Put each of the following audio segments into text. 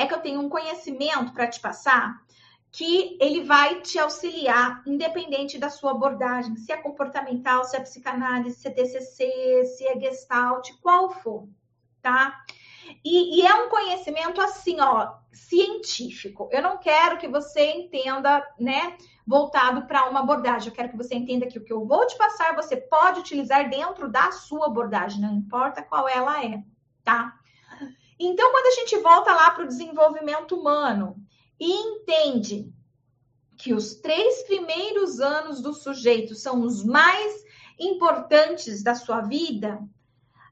é que eu tenho um conhecimento para te passar que ele vai te auxiliar, independente da sua abordagem, se é comportamental, se é psicanálise, se é TCC, se é gestalt, qual for, tá? E, e, é um conhecimento assim, ó, científico. Eu não quero que você entenda, né, voltado para uma abordagem. Eu quero que você entenda que o que eu vou te passar, você pode utilizar dentro da sua abordagem, não importa qual ela é, tá? Então, quando a gente volta lá para o desenvolvimento humano e entende que os três primeiros anos do sujeito são os mais importantes da sua vida,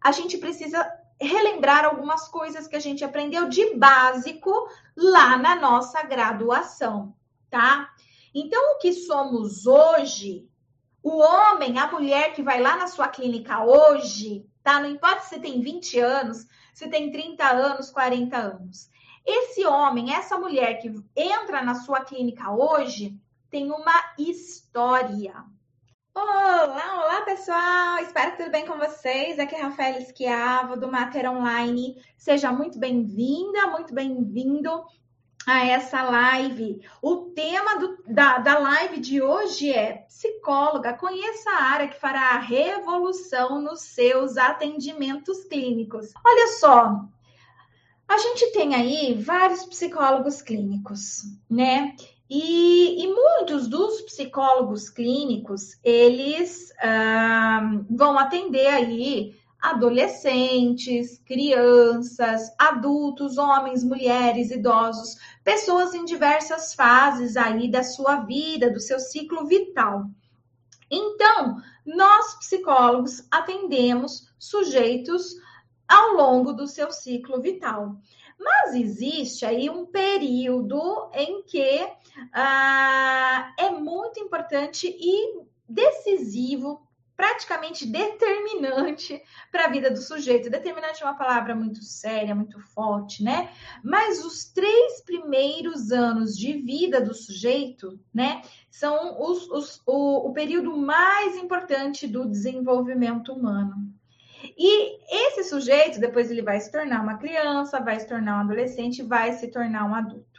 a gente precisa relembrar algumas coisas que a gente aprendeu de básico lá na nossa graduação, tá? Então, o que somos hoje, o homem, a mulher que vai lá na sua clínica hoje, tá? Não importa se tem 20 anos, se tem 30 anos, 40 anos. Esse homem, essa mulher que entra na sua clínica hoje, tem uma história. Olá, olá pessoal! Espero que tudo bem com vocês. Aqui é Rafael Esquiava, do Mater Online. Seja muito bem-vinda, muito bem-vindo a essa live. O tema do, da, da live de hoje é psicóloga, conheça a área que fará a revolução nos seus atendimentos clínicos. Olha só, a gente tem aí vários psicólogos clínicos, né? E, e, muitos dos psicólogos clínicos, eles ah, vão atender aí adolescentes, crianças, adultos, homens, mulheres, idosos, pessoas em diversas fases aí da sua vida, do seu ciclo vital. Então, nós psicólogos atendemos sujeitos ao longo do seu ciclo vital. Mas existe aí um período em que ah, é muito importante e decisivo, praticamente determinante para a vida do sujeito. Determinante é uma palavra muito séria, muito forte, né? Mas os três primeiros anos de vida do sujeito, né, são os, os, o, o período mais importante do desenvolvimento humano. E esse sujeito, depois ele vai se tornar uma criança, vai se tornar um adolescente, vai se tornar um adulto.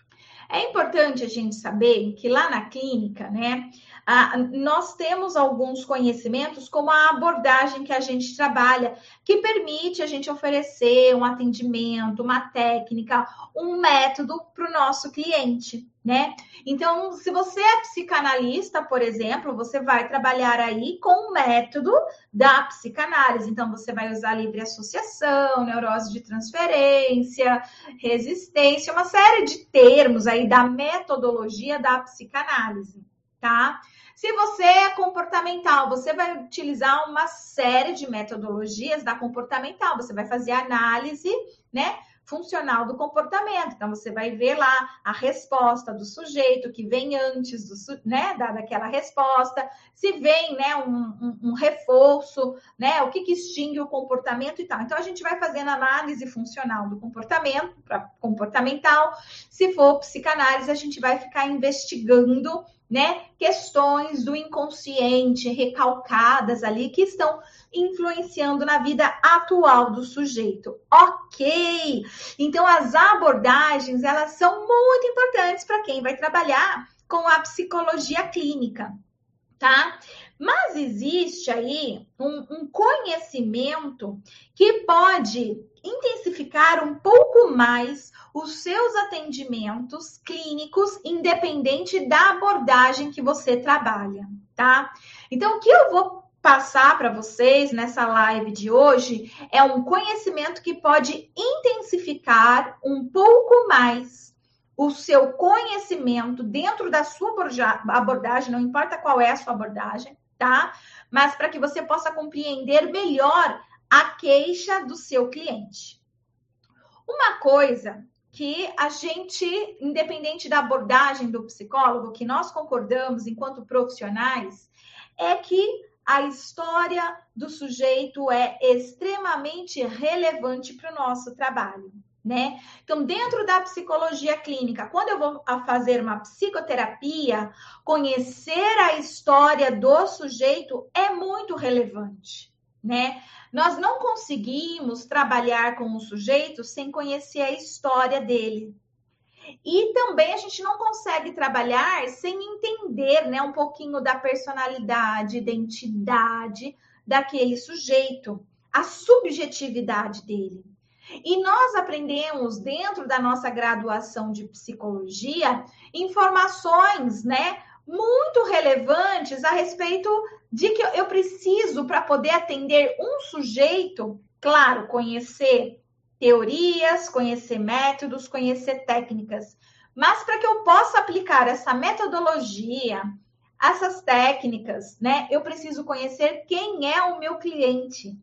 É importante a gente saber que lá na clínica, né, ah, nós temos alguns conhecimentos, como a abordagem que a gente trabalha, que permite a gente oferecer um atendimento, uma técnica, um método para o nosso cliente, né? Então, se você é psicanalista, por exemplo, você vai trabalhar aí com o método da psicanálise. Então, você vai usar livre associação, neurose de transferência, resistência, uma série de termos aí da metodologia da psicanálise, tá? Se você é comportamental, você vai utilizar uma série de metodologias da comportamental. Você vai fazer análise, né? funcional do comportamento. Então, você vai ver lá a resposta do sujeito que vem antes do, né, da, daquela resposta, se vem né, um, um, um reforço, né, o que, que extingue o comportamento e tal. Então, a gente vai fazendo análise funcional do comportamento, para comportamental. Se for psicanálise, a gente vai ficar investigando né, questões do inconsciente recalcadas ali que estão influenciando na vida atual do sujeito. Ok. Então as abordagens, elas são muito importantes para quem vai trabalhar com a psicologia clínica, tá? Mas existe aí um, um, conhecimento que pode intensificar um pouco mais os seus atendimentos clínicos, independente da abordagem que você trabalha, tá? Então, o que eu vou passar para vocês nessa live de hoje é um conhecimento que pode intensificar um pouco mais o seu conhecimento dentro da sua abordagem, não importa qual é a sua abordagem, tá? Mas para que você possa compreender melhor a queixa do seu cliente. Uma coisa que a gente, independente da abordagem do psicólogo, que nós concordamos enquanto profissionais, é que a história do sujeito é extremamente relevante para o nosso trabalho né? Então, dentro da psicologia clínica, quando eu vou fazer uma psicoterapia, conhecer a história do sujeito é muito relevante, né? Nós não conseguimos trabalhar com o sujeito sem conhecer a história dele, E também a gente não consegue trabalhar sem entender né, um pouquinho da personalidade, identidade daquele sujeito, a subjetividade dele. E nós aprendemos dentro da nossa graduação de psicologia informações, né, muito relevantes a respeito de que eu preciso para poder atender um sujeito, claro, conhecer teorias, conhecer métodos, conhecer técnicas, mas para que eu possa aplicar essa metodologia, essas técnicas, né, eu preciso conhecer quem é o meu cliente.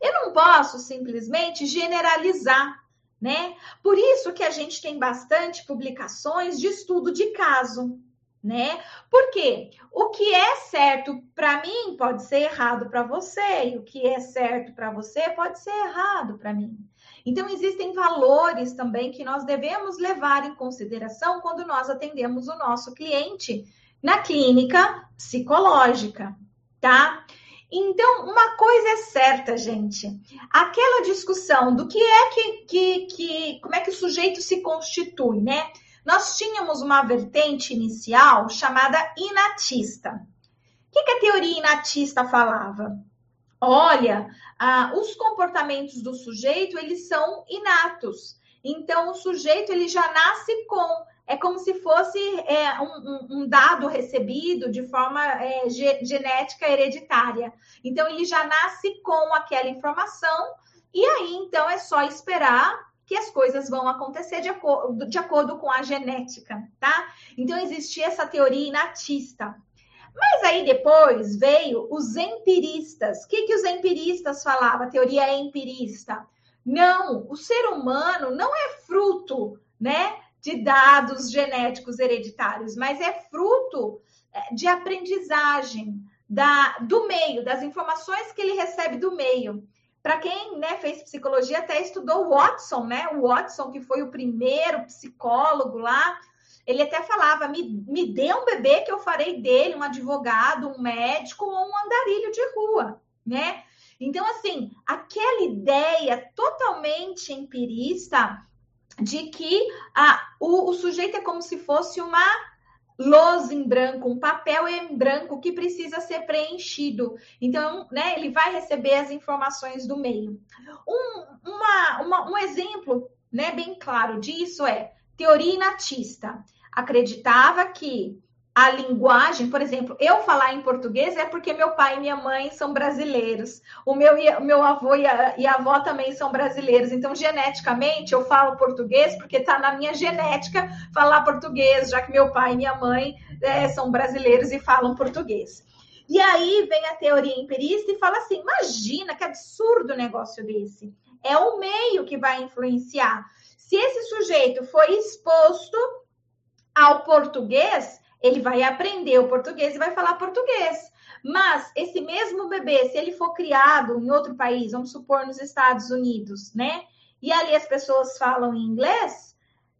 Eu não posso simplesmente generalizar, né? Por isso que a gente tem bastante publicações de estudo de caso, né? Porque o que é certo para mim pode ser errado para você, e o que é certo para você pode ser errado para mim. Então, existem valores também que nós devemos levar em consideração quando nós atendemos o nosso cliente na clínica psicológica, tá? Então, uma coisa é certa, gente. Aquela discussão do que é que, que, que como é que o sujeito se constitui, né? Nós tínhamos uma vertente inicial chamada inatista. O que, que a teoria inatista falava? Olha, ah, os comportamentos do sujeito eles são inatos. Então, o sujeito ele já nasce com é como se fosse é, um, um, dado recebido de forma é, ge genética hereditária. Então, ele já nasce com aquela informação, e aí, então, é só esperar que as coisas vão acontecer de, acordo, de acordo com a genética, tá? Então, existia essa teoria inatista. Mas aí depois veio os empiristas. O que, que os empiristas falavam? A teoria empirista. Não, o ser humano não é fruto, né? De dados genéticos hereditários, mas é fruto é, de aprendizagem da, do meio, das informações que ele recebe do meio. Para quem né, fez psicologia, até estudou Watson, né? O Watson, que foi o primeiro psicólogo lá, ele até falava: me, me dê um bebê que eu farei dele um advogado, um médico ou um andarilho de rua, né? Então, assim, aquela ideia totalmente empirista de que ah, o, o sujeito é como se fosse uma lousa em branco, um papel em branco que precisa ser preenchido. Então, né, ele vai receber as informações do meio. Um, uma, uma, um exemplo né, bem claro disso é teoria inatista. Acreditava que a linguagem, por exemplo, eu falar em português é porque meu pai e minha mãe são brasileiros, o meu, meu avô e a, e a avó também são brasileiros, então geneticamente eu falo português porque está na minha genética falar português, já que meu pai e minha mãe é, são brasileiros e falam português. E aí vem a teoria empirista e fala assim: imagina que absurdo negócio desse. É o meio que vai influenciar. Se esse sujeito foi exposto ao português, ele vai aprender o português e vai falar português. Mas esse mesmo bebê, se ele for criado em outro país, vamos supor nos Estados Unidos, né? E ali as pessoas falam inglês,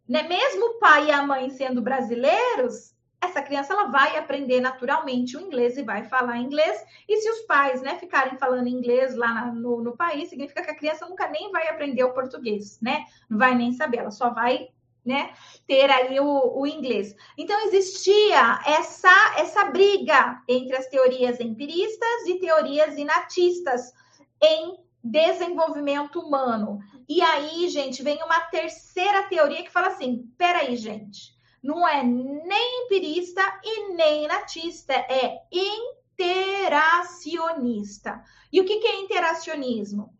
né? Mesmo o pai e a mãe sendo brasileiros, essa criança ela vai aprender naturalmente o inglês e vai falar inglês. E se os pais, né, ficarem falando inglês lá na, no, no país, significa que a criança nunca nem vai aprender o português, né? Não vai nem saber, ela só vai né, ter aí o, o, inglês. Então existia essa essa briga entre as teorias empiristas e teorias inatistas em desenvolvimento humano. E aí, gente, vem uma terceira teoria que fala assim: peraí, gente, não é nem empirista e nem inatista, é interacionista. E o que é interacionismo?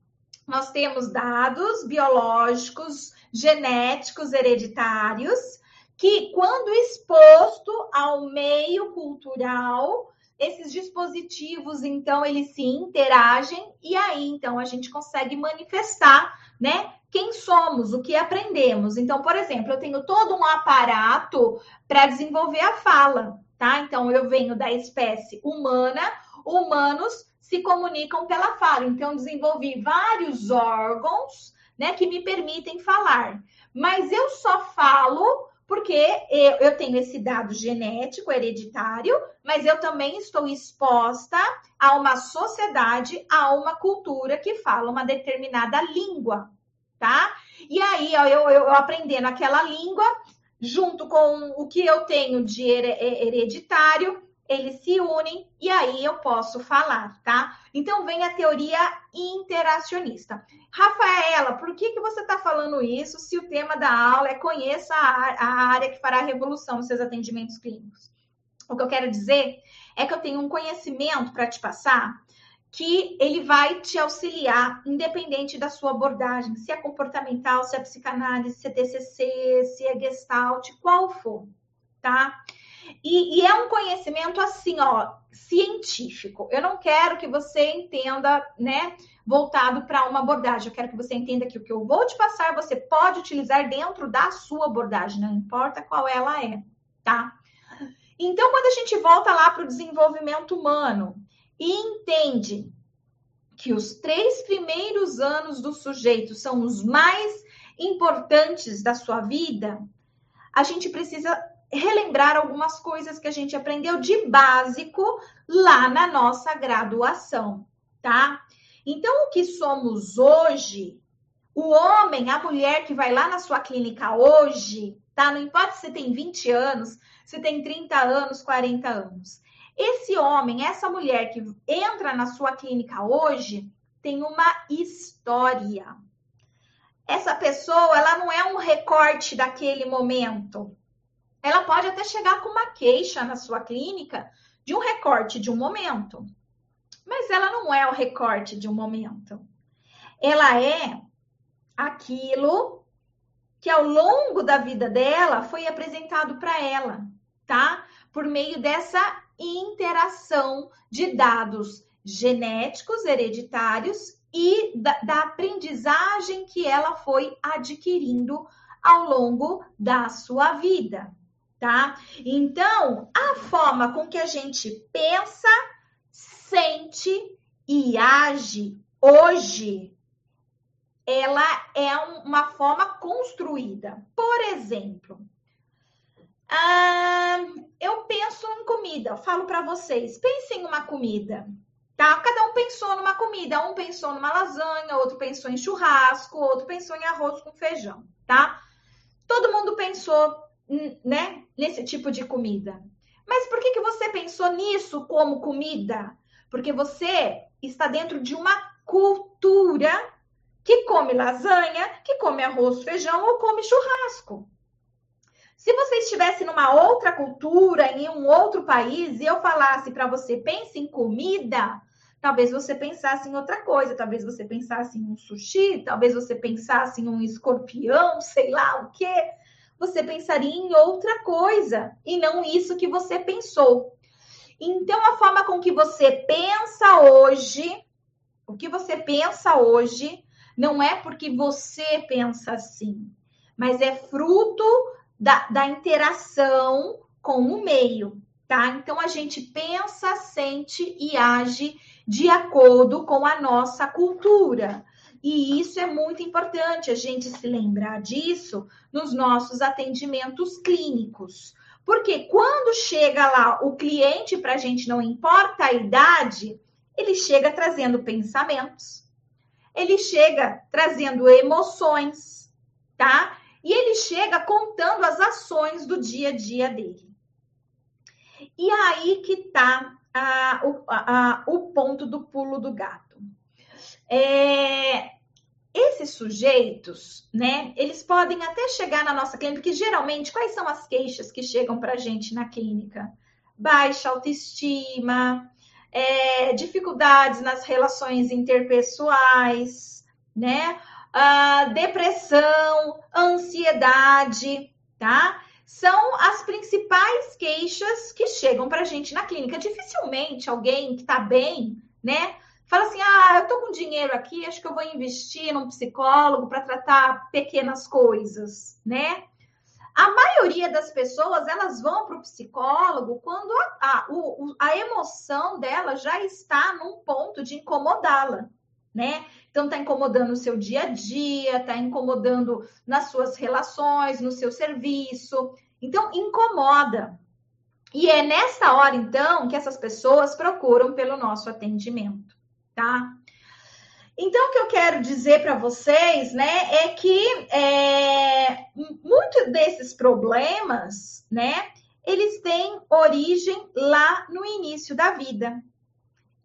Nós temos dados biológicos genéticos hereditários, que, quando exposto ao meio cultural, esses dispositivos, então, eles se interagem e aí, então, a gente consegue manifestar, né, quem somos, o que aprendemos. Então, por exemplo, eu tenho todo um aparato para desenvolver a fala, tá? Então, eu venho da espécie humana, humanos se comunicam pela fala. Então, desenvolvi vários órgãos né, que me permitem falar. Mas eu só falo porque eu tenho esse dado genético hereditário, mas eu também estou exposta a uma sociedade, a uma cultura que fala uma determinada língua, tá? E aí, ó, eu, eu aprendendo aquela língua, junto com o que eu tenho de hereditário, eles se unem e aí eu posso falar, tá? Então vem a teoria interacionista. Rafaela, por que, que você está falando isso se o tema da aula é conheça a, área que fará a revolução nos seus atendimentos clínicos? O que eu quero dizer é que eu tenho um conhecimento para te passar que ele vai te auxiliar, independente da sua abordagem, se é comportamental, se é psicanálise, se é TCC, se é gestalt, qual for, tá? E, e, é um conhecimento assim, ó, científico. Eu não quero que você entenda, né, voltado para uma abordagem. Eu quero que você entenda que o que eu vou te passar, você pode utilizar dentro da sua abordagem, não importa qual ela é, tá? Então, quando a gente volta lá para o desenvolvimento humano e entende que os três primeiros anos do sujeito são os mais importantes da sua vida, a gente precisa relembrar algumas coisas que a gente aprendeu de básico lá na nossa graduação, tá? Então, o que somos hoje, o homem, a mulher que vai lá na sua clínica hoje, tá? Não importa se tem 20 anos, se tem 30 anos, 40 anos. Esse homem, essa mulher que entra na sua clínica hoje, tem uma história. Essa pessoa, ela não é um recorte daquele momento ela pode até chegar com uma queixa na sua clínica de um recorte de um momento. Mas ela não é o recorte de um momento. Ela é aquilo que ao longo da vida dela foi apresentado para ela, tá? Por meio dessa interação de dados genéticos, hereditários e da, da aprendizagem que ela foi adquirindo ao longo da sua vida tá? Então, a forma com que a gente pensa, sente e age hoje, ela é uma forma construída. Por exemplo, eu penso em comida, eu falo para vocês, pensem em uma comida, tá? Cada um pensou numa comida, um pensou numa lasanha, outro pensou em churrasco, outro pensou em arroz com feijão, tá? Todo mundo pensou né, nesse tipo de comida. Mas por que, que você pensou nisso como comida? Porque você está dentro de uma cultura que come lasanha, que come arroz, feijão ou come churrasco. Se você estivesse numa outra cultura, em um outro país, e eu falasse para você, pense em comida, talvez você pensasse em outra coisa, talvez você pensasse em um sushi, talvez você pensasse em um escorpião, sei lá o quê você pensaria em outra coisa e não isso que você pensou. Então, a forma com que você pensa hoje, o que você pensa hoje, não é porque você pensa assim, mas é fruto da, da interação com o meio, tá? Então, a gente pensa, sente e age de acordo com a nossa cultura. E isso é muito importante a gente se lembrar disso nos nossos atendimentos clínicos. Porque quando chega lá o cliente, para a gente não importa a idade, ele chega trazendo pensamentos, ele chega trazendo emoções, tá? E ele chega contando as ações do dia a dia dele. E aí que tá a, a, a, o ponto do pulo do gato. É, esses sujeitos, né, eles podem até chegar na nossa clínica, porque geralmente, quais são as queixas que chegam para a gente na clínica? Baixa autoestima, é, dificuldades nas relações interpessoais, né? Uh, depressão, ansiedade, tá? São as principais queixas que chegam para a gente na clínica. Dificilmente alguém que está bem, né? Fala assim: ah, eu tô com dinheiro aqui, acho que eu vou investir num psicólogo para tratar pequenas coisas, né? A maioria das pessoas elas vão para o psicólogo quando a, a, o, a emoção dela já está num ponto de incomodá-la, né? Então está incomodando o seu dia a dia, está incomodando nas suas relações, no seu serviço. Então incomoda. E é nessa hora então que essas pessoas procuram pelo nosso atendimento tá? Então, o que eu quero dizer para vocês, né, é que é, muitos desses problemas, né, eles têm origem lá no início da vida.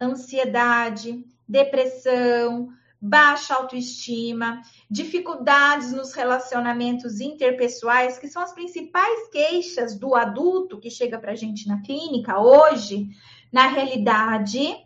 Ansiedade, depressão, baixa autoestima, dificuldades nos relacionamentos interpessoais, que são as principais queixas do adulto que chega para a gente na clínica hoje, na realidade,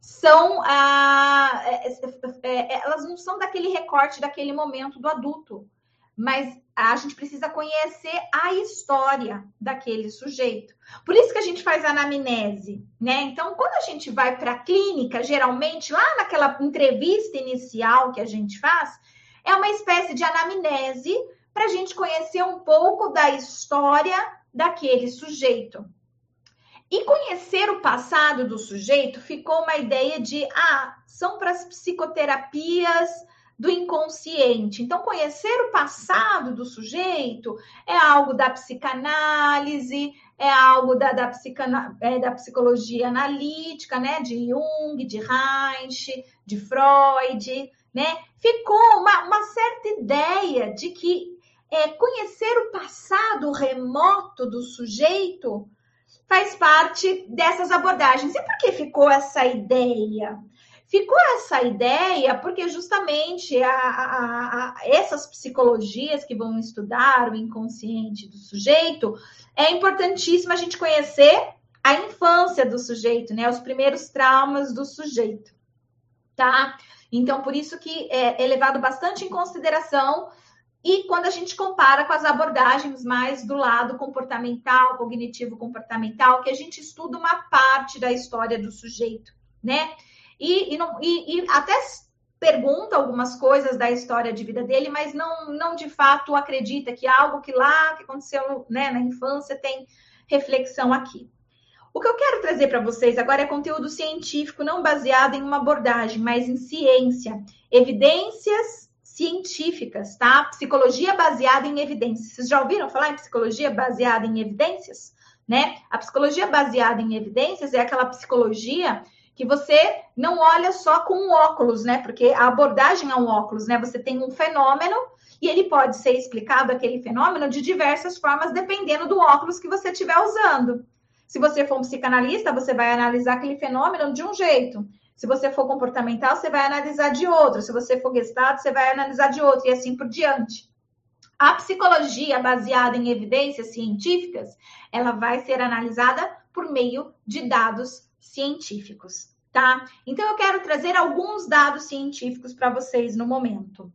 são ah, é, é, é, elas não são daquele recorte daquele momento do adulto, mas a gente precisa conhecer a história daquele sujeito. Por isso que a gente faz anamnese, né? Então, quando a gente vai para a clínica, geralmente lá naquela entrevista inicial que a gente faz, é uma espécie de anamnese para a gente conhecer um pouco da história daquele sujeito. E conhecer o passado do sujeito ficou uma ideia de, ah, são para as psicoterapias do inconsciente. Então, conhecer o passado do sujeito é algo da psicanálise, é algo da, da, é, da psicologia analítica, né? De Jung, de Reich, de Freud, né? Ficou uma, uma certa ideia de que é, conhecer o passado remoto do sujeito faz parte dessas abordagens. E por que ficou essa ideia? Ficou essa ideia porque justamente a, a, a, essas psicologias que vão estudar o inconsciente do sujeito, é importantíssimo a gente conhecer a infância do sujeito, né? Os primeiros traumas do sujeito, tá? Então, por isso que é, é levado bastante em consideração e quando a gente compara com as abordagens mais do lado comportamental, cognitivo-comportamental, que a gente estuda uma parte da história do sujeito, né? E, e, não, e, e até pergunta algumas coisas da história de vida dele, mas não, não de fato acredita que algo que lá que aconteceu né, na infância tem reflexão aqui. O que eu quero trazer para vocês agora é conteúdo científico, não baseado em uma abordagem, mas em ciência, evidências científicas, tá? Psicologia baseada em evidências. Vocês já ouviram falar em psicologia baseada em evidências? Né? A psicologia baseada em evidências é aquela psicologia que você não olha só com um óculos, né? Porque a abordagem é um óculos, né? Você tem um fenômeno e ele pode ser explicado aquele fenômeno de diversas formas dependendo do óculos que você estiver usando. Se você for um psicanalista, você vai analisar aquele fenômeno de um jeito. Se você for comportamental, você vai analisar de outro. Se você for gestado, você vai analisar de outro, e assim por diante. A psicologia baseada em evidências científicas, ela vai ser analisada por meio de dados científicos, tá? Então eu quero trazer alguns dados científicos para vocês no momento.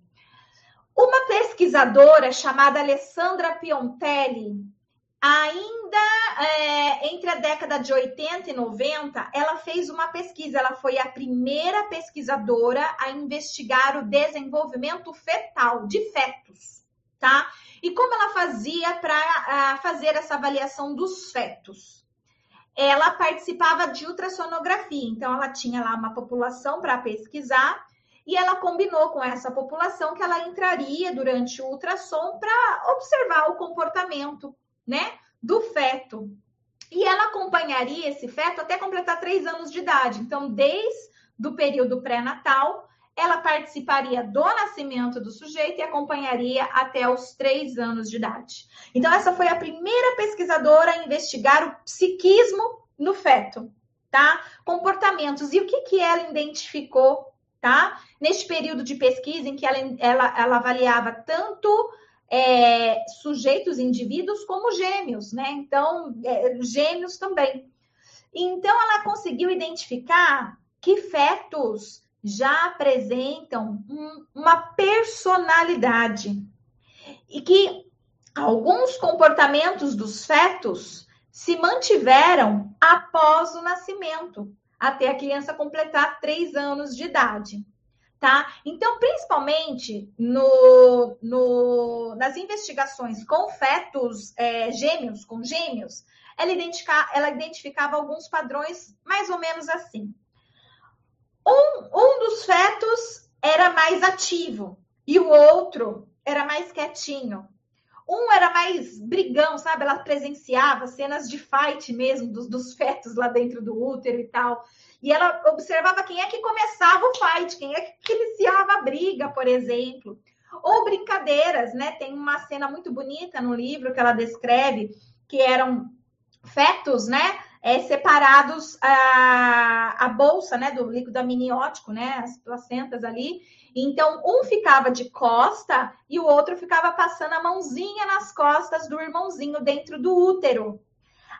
Uma pesquisadora chamada Alessandra Piontelli, Ainda é, entre a década de 80 e 90, ela fez uma pesquisa. Ela foi a primeira pesquisadora a investigar o desenvolvimento fetal de fetos, tá? E como ela fazia para fazer essa avaliação dos fetos? Ela participava de ultrassonografia, então ela tinha lá uma população para pesquisar e ela combinou com essa população que ela entraria durante o ultrassom para observar o comportamento né, do feto. E ela acompanharia esse feto até completar três anos de idade. Então, desde o período pré-natal, ela participaria do nascimento do sujeito e acompanharia até os três anos de idade. Então, essa foi a primeira pesquisadora a investigar o psiquismo no feto, tá? Comportamentos. E o que, que ela identificou, tá? Neste período de pesquisa em que ela, ela, ela avaliava tanto é, sujeitos, indivíduos, como gêmeos, né? Então, é, gêmeos também. Então, ela conseguiu identificar que fetos já apresentam um, uma personalidade e que alguns comportamentos dos fetos se mantiveram após o nascimento, até a criança completar três anos de idade tá? Então, principalmente no, no, nas investigações com fetos é, gêmeos, com gêmeos, ela, ela identificava alguns padrões mais ou menos assim. Um, um dos fetos era mais ativo e o outro era mais quietinho. Um era mais brigão, sabe? Ela presenciava cenas de fight mesmo, dos, dos fetos lá dentro do útero e tal. E ela observava quem é que começava o fight, quem é que iniciava a briga, por exemplo. Ou brincadeiras, né? Tem uma cena muito bonita no livro que ela descreve, que eram fetos, né? É, separados a, a bolsa, né? Do líquido amniótico, né? As placentas ali então, um ficava de costa e o outro ficava passando a mãozinha nas costas do irmãozinho dentro do útero.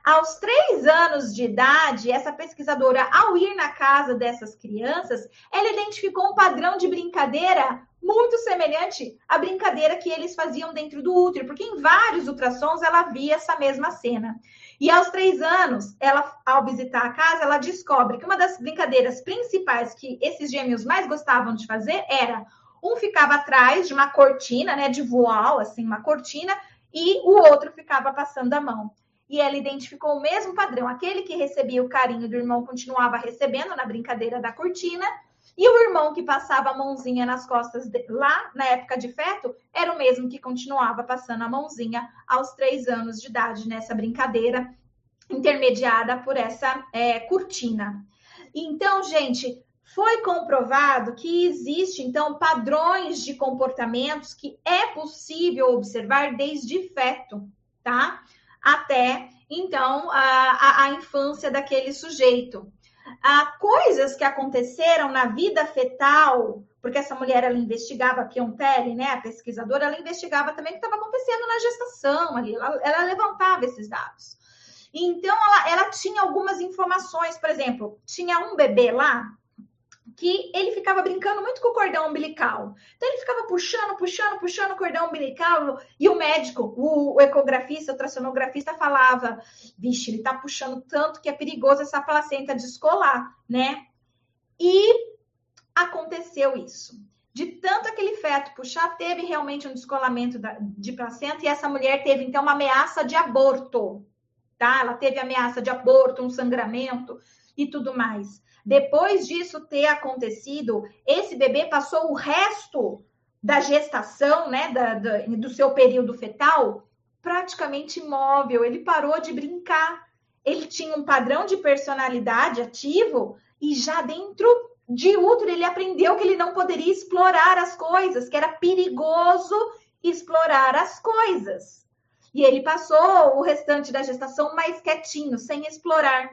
Aos três anos de idade, essa pesquisadora, ao ir na casa dessas crianças, ela identificou um padrão de brincadeira muito semelhante à brincadeira que eles faziam dentro do útero, porque em vários ultrassons ela via essa mesma cena. E aos três anos, ela, ao visitar a casa, ela descobre que uma das brincadeiras principais que esses gêmeos mais gostavam de fazer era um ficava atrás de uma cortina, né, de voal, assim, uma cortina, e o outro ficava passando a mão. E ela identificou o mesmo padrão. Aquele que recebia o carinho do irmão continuava recebendo na brincadeira da cortina, e o irmão que passava a mãozinha nas costas de, lá na época de feto era o mesmo que continuava passando a mãozinha aos três anos de idade nessa brincadeira intermediada por essa é, cortina. Então, gente, foi comprovado que existe então padrões de comportamentos que é possível observar desde feto, tá? Até então a, a, a infância daquele sujeito a coisas que aconteceram na vida fetal, porque essa mulher ela investigava a Piontelli, né, a pesquisadora, ela investigava também o que estava acontecendo na gestação ali, ela, ela levantava esses dados. Então ela, ela tinha algumas informações, por exemplo, tinha um bebê lá que ele ficava brincando muito com o cordão umbilical. Então ele ficava puxando, puxando, puxando o cordão umbilical e o médico, o, o ecografista, o ultrassonografista falava: "Vixe, ele tá puxando tanto que é perigoso essa placenta descolar", né? E aconteceu isso. De tanto aquele feto puxar, teve realmente um descolamento de placenta e essa mulher teve então uma ameaça de aborto, tá? Ela teve ameaça de aborto, um sangramento e tudo mais. Depois disso ter acontecido, esse bebê passou o resto da gestação, né, da, da, do seu período fetal, praticamente imóvel. Ele parou de brincar. Ele tinha um padrão de personalidade ativo e já dentro de útero ele aprendeu que ele não poderia explorar as coisas, que era perigoso explorar as coisas. E ele passou o restante da gestação mais quietinho, sem explorar.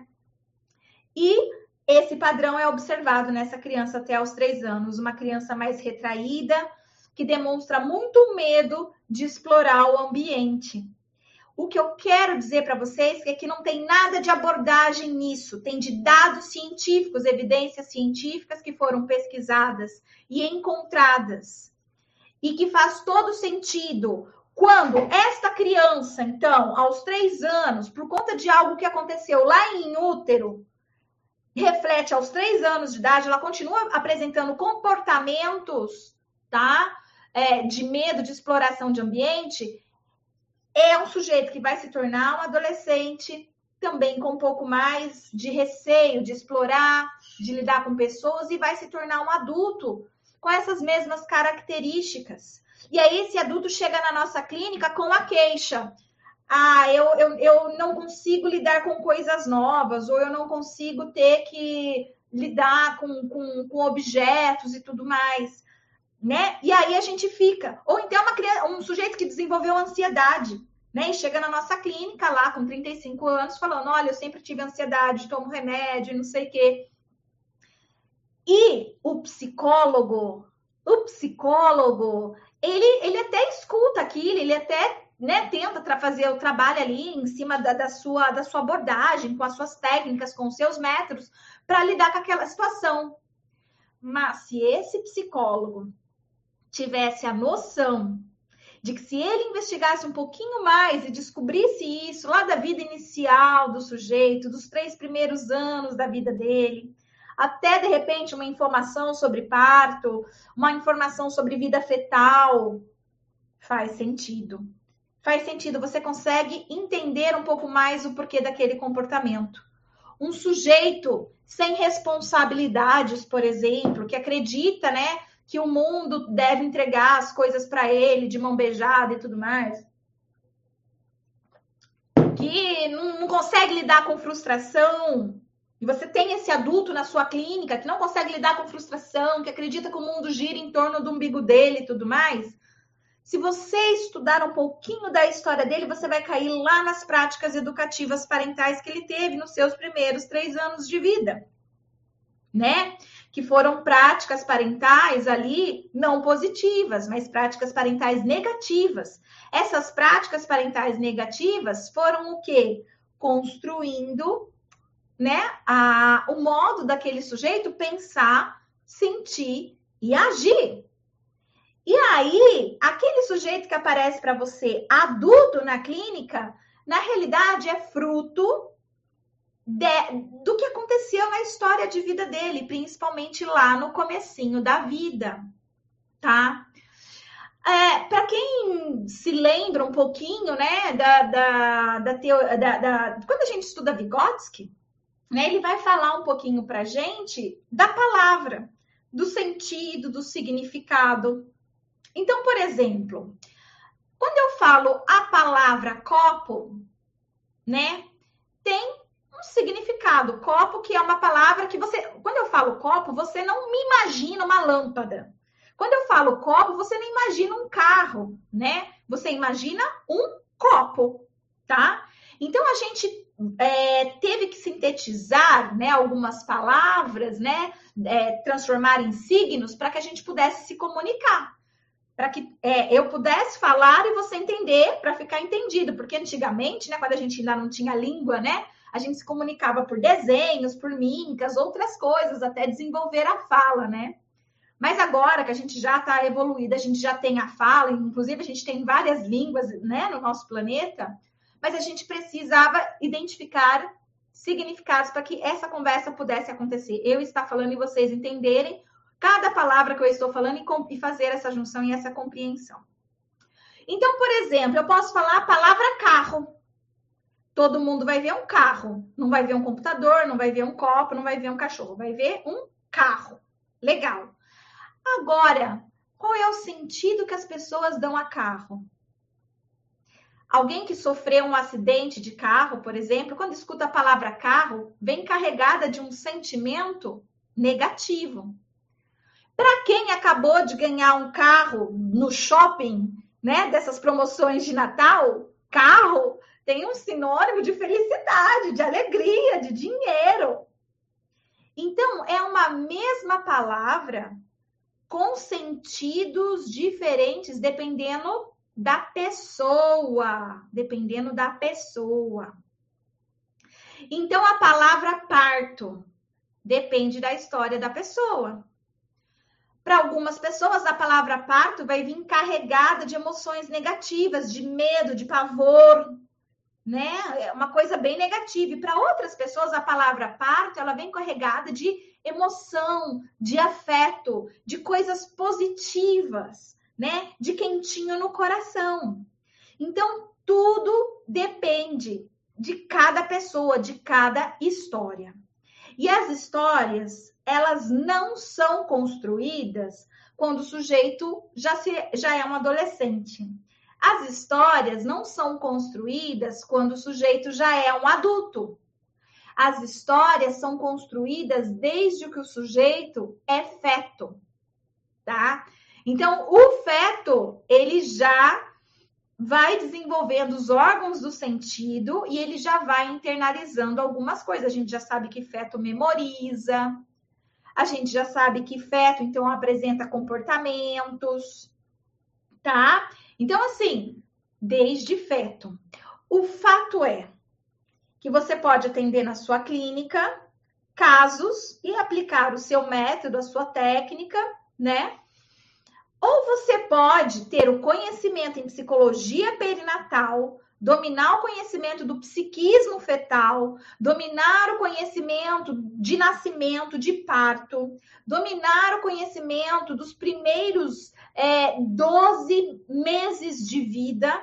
E esse padrão é observado nessa criança até aos três anos, uma criança mais retraída, que demonstra muito medo de explorar o ambiente. O que eu quero dizer para vocês é que não tem nada de abordagem nisso, tem de dados científicos, evidências científicas que foram pesquisadas e encontradas. E que faz todo sentido quando esta criança, então, aos três anos, por conta de algo que aconteceu lá em útero, reflete aos três anos de idade, ela continua apresentando comportamentos, tá? É, de medo de exploração de ambiente, é um sujeito que vai se tornar um adolescente também com um pouco mais de receio de explorar, de lidar com pessoas e vai se tornar um adulto com essas mesmas características. E aí esse adulto chega na nossa clínica com a queixa ah, eu, eu, eu não consigo lidar com coisas novas, ou eu não consigo ter que lidar com, com, com objetos e tudo mais, né? E aí a gente fica. Ou então uma criança, um sujeito que desenvolveu ansiedade, né? E chega na nossa clínica lá com 35 anos falando: olha, eu sempre tive ansiedade, tomo remédio, não sei o quê. E o psicólogo, o psicólogo, ele, ele até escuta aquilo, ele até né, tenta fazer o trabalho ali em cima da, da, sua, da sua abordagem, com as suas técnicas, com os seus métodos, para lidar com aquela situação. Mas se esse psicólogo tivesse a noção de que se ele investigasse um pouquinho mais e descobrisse isso lá da vida inicial do sujeito, dos três primeiros anos da vida dele, até de repente uma informação sobre parto, uma informação sobre vida fetal, faz sentido faz sentido, você consegue entender um pouco mais o porquê daquele comportamento. Um sujeito sem responsabilidades, por exemplo, que acredita, né, que o mundo deve entregar as coisas para ele de mão beijada e tudo mais. que não, consegue lidar com frustração, e você tem esse adulto na sua clínica que não consegue lidar com frustração, que acredita que o mundo gira em torno do umbigo dele e tudo mais, se você estudar um pouquinho da história dele, você vai cair lá nas práticas educativas parentais que ele teve nos seus primeiros três anos de vida, né? Que foram práticas parentais ali não positivas, mas práticas parentais negativas. Essas práticas parentais negativas foram o quê? Construindo, né, a, o modo daquele sujeito pensar, sentir e agir. E aí, aquele sujeito que aparece para você adulto na clínica, na realidade é fruto de, do que aconteceu na história de vida dele, principalmente lá no comecinho da vida, tá? É, para quem se lembra um pouquinho, né, da, da, da, da, da, quando a gente estuda Vygotsky, né, ele vai falar um pouquinho para gente da palavra, do sentido, do significado, então, por exemplo, quando eu falo a palavra copo, né, tem um significado. Copo, que é uma palavra que você. Quando eu falo copo, você não me imagina uma lâmpada. Quando eu falo copo, você não imagina um carro, né? Você imagina um copo, tá? Então a gente é, teve que sintetizar, né, algumas palavras, né, é, transformar em signos para que a gente pudesse se comunicar para que é, eu pudesse falar e você entender, para ficar entendido, porque antigamente, né, quando a gente ainda não tinha língua, né, a gente se comunicava por desenhos, por mímicas, outras coisas, até desenvolver a fala, né? Mas agora que a gente já está evoluída, a gente já tem a fala, inclusive a gente tem várias línguas, né, no nosso planeta, mas a gente precisava identificar significados para que essa conversa pudesse acontecer. Eu estar falando e vocês entenderem cada palavra que eu estou falando e, fazer essa junção e essa compreensão. Então, por exemplo, eu posso falar a palavra carro. Todo mundo vai ver um carro, não vai ver um computador, não vai ver um copo, não vai ver um cachorro, vai ver um carro. Legal. Agora, qual é o sentido que as pessoas dão a carro? Alguém que sofreu um acidente de carro, por exemplo, quando escuta a palavra carro, vem carregada de um sentimento negativo. Para quem acabou de ganhar um carro no shopping, né, dessas promoções de Natal, carro tem um sinônimo de felicidade, de alegria, de dinheiro. Então, é uma mesma palavra com sentidos diferentes dependendo da pessoa, dependendo da pessoa. Então, a palavra parto depende da história da pessoa. Para algumas pessoas, a palavra parto vai vir carregada de emoções negativas, de medo, de pavor, né? É uma coisa bem negativa. E para outras pessoas, a palavra parto, ela vem carregada de emoção, de afeto, de coisas positivas, né? De quentinho no coração. Então, tudo depende de cada pessoa, de cada história. E as histórias, elas não são construídas quando o sujeito já, se, já é um adolescente. As histórias não são construídas quando o sujeito já é um adulto. As histórias são construídas desde que o sujeito é feto, tá? Então, o feto, ele já vai desenvolvendo os órgãos do sentido e ele já vai internalizando algumas coisas. A gente já sabe que feto memoriza, a gente já sabe que feto, então, apresenta comportamentos, tá? Então, assim, desde feto. O fato é que você pode atender na sua clínica casos e aplicar o seu método, a sua técnica, né? Ou você pode ter o conhecimento em psicologia perinatal, dominar o conhecimento do psiquismo fetal, dominar o conhecimento de nascimento, de parto, dominar o conhecimento dos primeiros é, 12 meses de vida,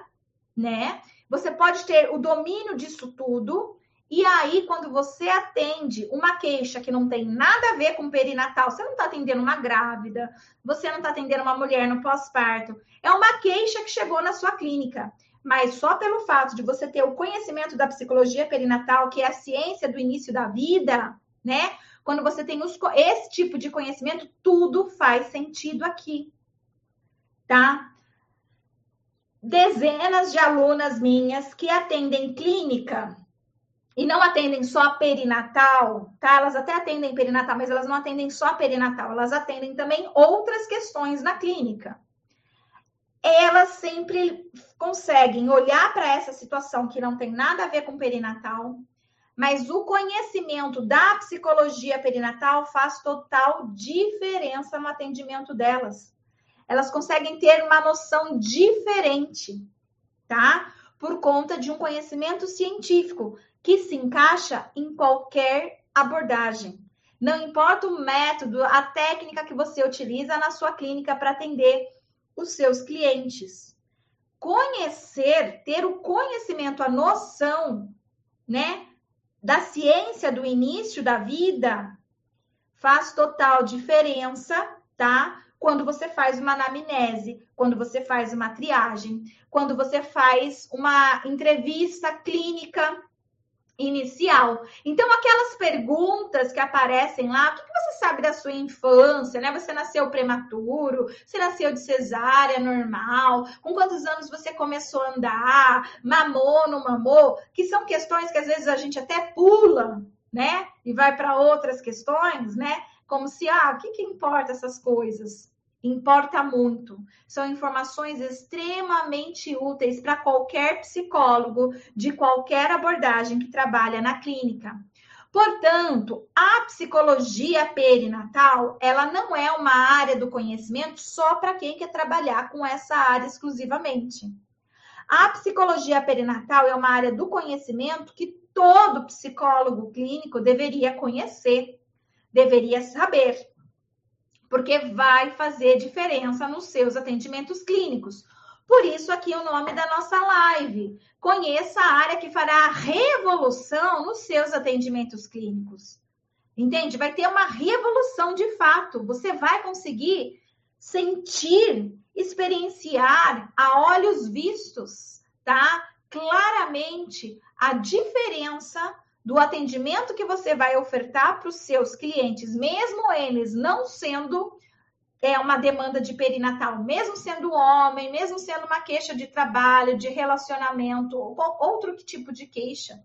né? Você pode ter o domínio disso tudo e aí, quando você atende uma queixa que não tem nada a ver com perinatal, você não está atendendo uma grávida, você não está atendendo uma mulher no pós-parto, é uma queixa que chegou na sua clínica. mas só pelo fato de você ter o conhecimento da psicologia perinatal, que é a ciência do início da vida, né? Quando você tem os, esse tipo de conhecimento, tudo faz sentido aqui, tá? Dezenas de alunas minhas que atendem clínica e não atendem só perinatal, tá? Elas até atendem perinatal, mas elas não atendem só perinatal, elas atendem também outras questões na clínica elas sempre conseguem olhar para essa situação que não tem nada a ver com perinatal, mas o conhecimento da psicologia perinatal faz total diferença no atendimento delas. Elas conseguem ter uma noção diferente, tá? Por conta de um conhecimento científico que se encaixa em qualquer abordagem. Não importa o método, a técnica que você utiliza na sua clínica para atender os seus clientes. Conhecer, ter o conhecimento, a noção, né, da ciência do início da vida faz total diferença, tá? Quando você faz uma anamnese, quando você faz uma triagem, quando você faz uma entrevista clínica inicial. Então, aquelas perguntas que aparecem lá, o que você sabe da sua infância, né? Você nasceu prematuro, você nasceu de cesárea normal, com quantos anos você começou a andar, mamou, não mamou, que são questões que às vezes a gente até pula, né? E vai para outras questões, né? Como se, ah, o que, que importa essas coisas? Importa muito. São informações extremamente úteis para qualquer psicólogo de qualquer abordagem que trabalha na clínica. Portanto, a psicologia perinatal, ela não é uma área do conhecimento só para quem quer trabalhar com essa área exclusivamente. A psicologia perinatal é uma área do conhecimento que todo psicólogo clínico deveria conhecer, deveria saber porque vai fazer diferença nos seus atendimentos clínicos. Por isso, aqui o nome da nossa live. Conheça a área que fará revolução nos seus atendimentos clínicos. Entende? Vai ter uma revolução de fato. Você vai conseguir sentir, experienciar a olhos vistos, tá? Claramente a diferença do atendimento que você vai ofertar para os seus clientes, mesmo eles não sendo é uma demanda de perinatal, mesmo sendo homem, mesmo sendo uma queixa de trabalho, de relacionamento, ou outro tipo de queixa.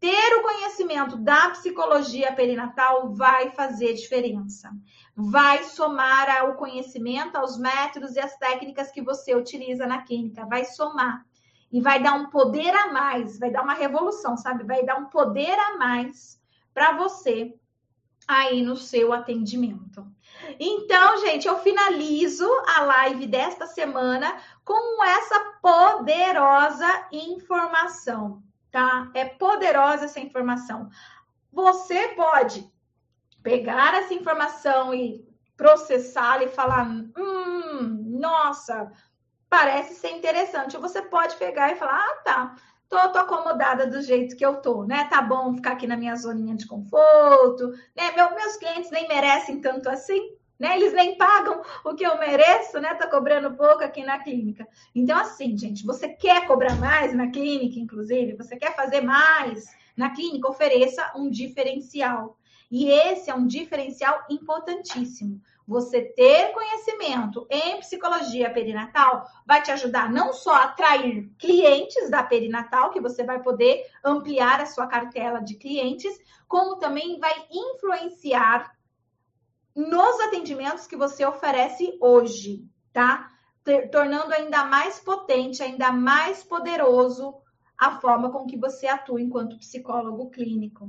Ter o conhecimento da psicologia perinatal vai fazer diferença. Vai somar ao conhecimento, aos métodos e às técnicas que você utiliza na clínica, vai somar e vai dar um poder a mais, vai dar uma revolução, sabe? Vai dar um poder a mais para você aí no seu atendimento. Então, gente, eu finalizo a live desta semana com essa poderosa informação, tá? É poderosa essa informação. Você pode pegar essa informação e processá-la e falar: hum, nossa, parece ser interessante. Você pode pegar e falar: ah, tá, tô, tô acomodada do jeito que eu tô, né? Tá bom ficar aqui na minha zoninha de conforto, né? Meu, meus clientes nem merecem tanto assim. Né? Eles nem pagam o que eu mereço, né? Tá cobrando pouco aqui na clínica. Então, assim, gente, você quer cobrar mais na clínica, inclusive, você quer fazer mais na clínica, ofereça um diferencial. E esse é um diferencial importantíssimo. Você ter conhecimento em psicologia perinatal vai te ajudar não só a atrair clientes da perinatal, que você vai poder ampliar a sua cartela de clientes, como também vai influenciar nos atendimentos que você oferece hoje, tá? Tornando ainda mais potente, ainda mais poderoso a forma com que você atua enquanto psicólogo clínico,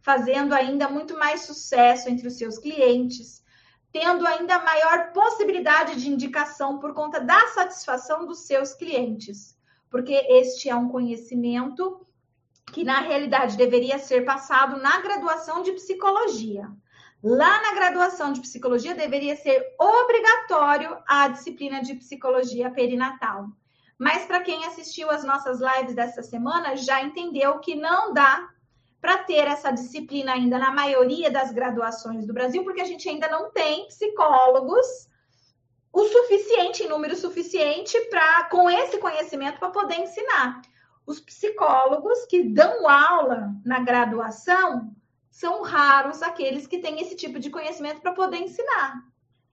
fazendo ainda muito mais sucesso entre os seus clientes, tendo ainda maior possibilidade de indicação por conta da satisfação dos seus clientes, porque este é um conhecimento que na realidade deveria ser passado na graduação de psicologia. Lá na graduação de psicologia deveria ser obrigatório a disciplina de psicologia perinatal. Mas para quem assistiu as nossas lives dessa semana já entendeu que não dá para ter essa disciplina ainda na maioria das graduações do Brasil, porque a gente ainda não tem psicólogos o suficiente, em número suficiente, para com esse conhecimento para poder ensinar. Os psicólogos que dão aula na graduação são raros aqueles que têm esse tipo de conhecimento para poder ensinar.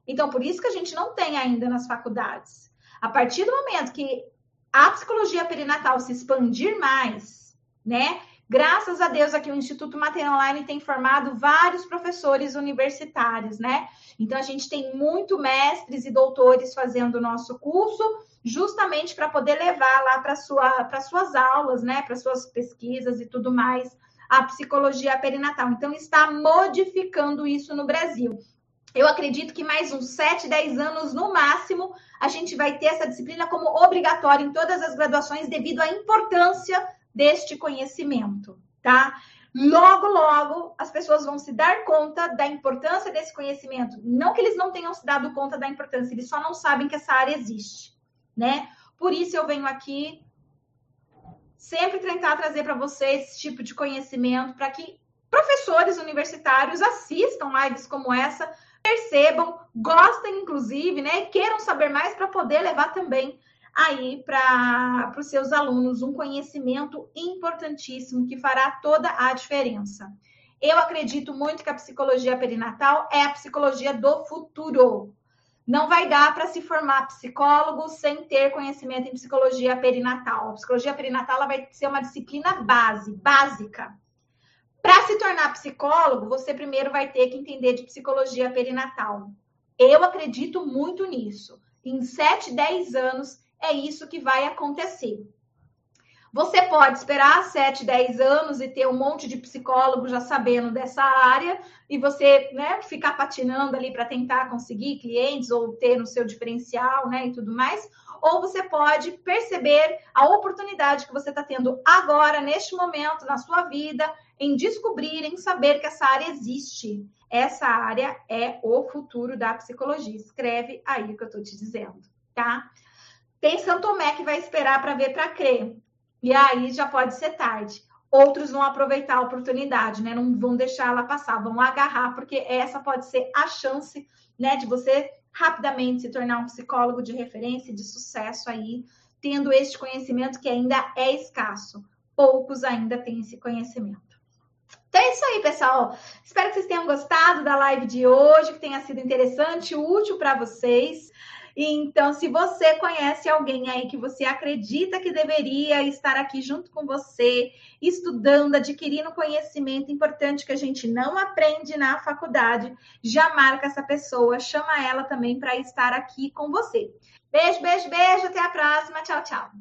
Então, por isso que a gente não tem ainda nas faculdades. A partir do momento que a psicologia perinatal se expandir mais, né? Graças a Deus, aqui o Instituto Mater Online tem formado vários professores universitários, né? Então, a gente tem muito mestres e doutores fazendo o nosso curso, justamente para poder levar lá para sua, suas aulas, né? Para suas pesquisas e tudo mais, a psicologia perinatal. Então, está modificando isso no Brasil. Eu acredito que mais uns 7, 10 anos no máximo, a gente vai ter essa disciplina como obrigatória em todas as graduações, devido à importância deste conhecimento, tá? Logo, logo, as pessoas vão se dar conta da importância desse conhecimento. Não que eles não tenham se dado conta da importância, eles só não sabem que essa área existe, né? Por isso eu venho aqui sempre tentar trazer para vocês esse tipo de conhecimento para que professores universitários assistam lives como essa, percebam, gostem inclusive, né, queiram saber mais para poder levar também aí para os seus alunos um conhecimento importantíssimo que fará toda a diferença. Eu acredito muito que a psicologia perinatal é a psicologia do futuro. Não vai dar para se formar psicólogo sem ter conhecimento em psicologia perinatal. A psicologia perinatal ela vai ser uma disciplina base, básica. Para se tornar psicólogo, você primeiro vai ter que entender de psicologia perinatal. Eu acredito muito nisso. Em 7, 10 anos, é isso que vai acontecer. Você pode esperar 7, 10 anos e ter um monte de psicólogo já sabendo dessa área e você né, ficar patinando ali para tentar conseguir clientes ou ter no seu diferencial né, e tudo mais. Ou você pode perceber a oportunidade que você está tendo agora, neste momento, na sua vida, em descobrir, em saber que essa área existe. Essa área é o futuro da psicologia. Escreve aí o que eu estou te dizendo, tá? Tem Santo Tomé que vai esperar para ver para crer. E aí já pode ser tarde. Outros vão aproveitar a oportunidade, né? Não vão deixar ela passar, vão agarrar, porque essa pode ser a chance, né, de você rapidamente se tornar um psicólogo de referência, de sucesso aí, tendo este conhecimento que ainda é escasso. Poucos ainda têm esse conhecimento. Então é isso aí, pessoal. Espero que vocês tenham gostado da live de hoje, que tenha sido interessante, útil para vocês. Então, se você conhece alguém aí que você acredita que deveria estar aqui junto com você, estudando, adquirindo conhecimento importante que a gente não aprende na faculdade, já marca essa pessoa, chama ela também para estar aqui com você. Beijo, beijo, beijo. Até a próxima. Tchau, tchau.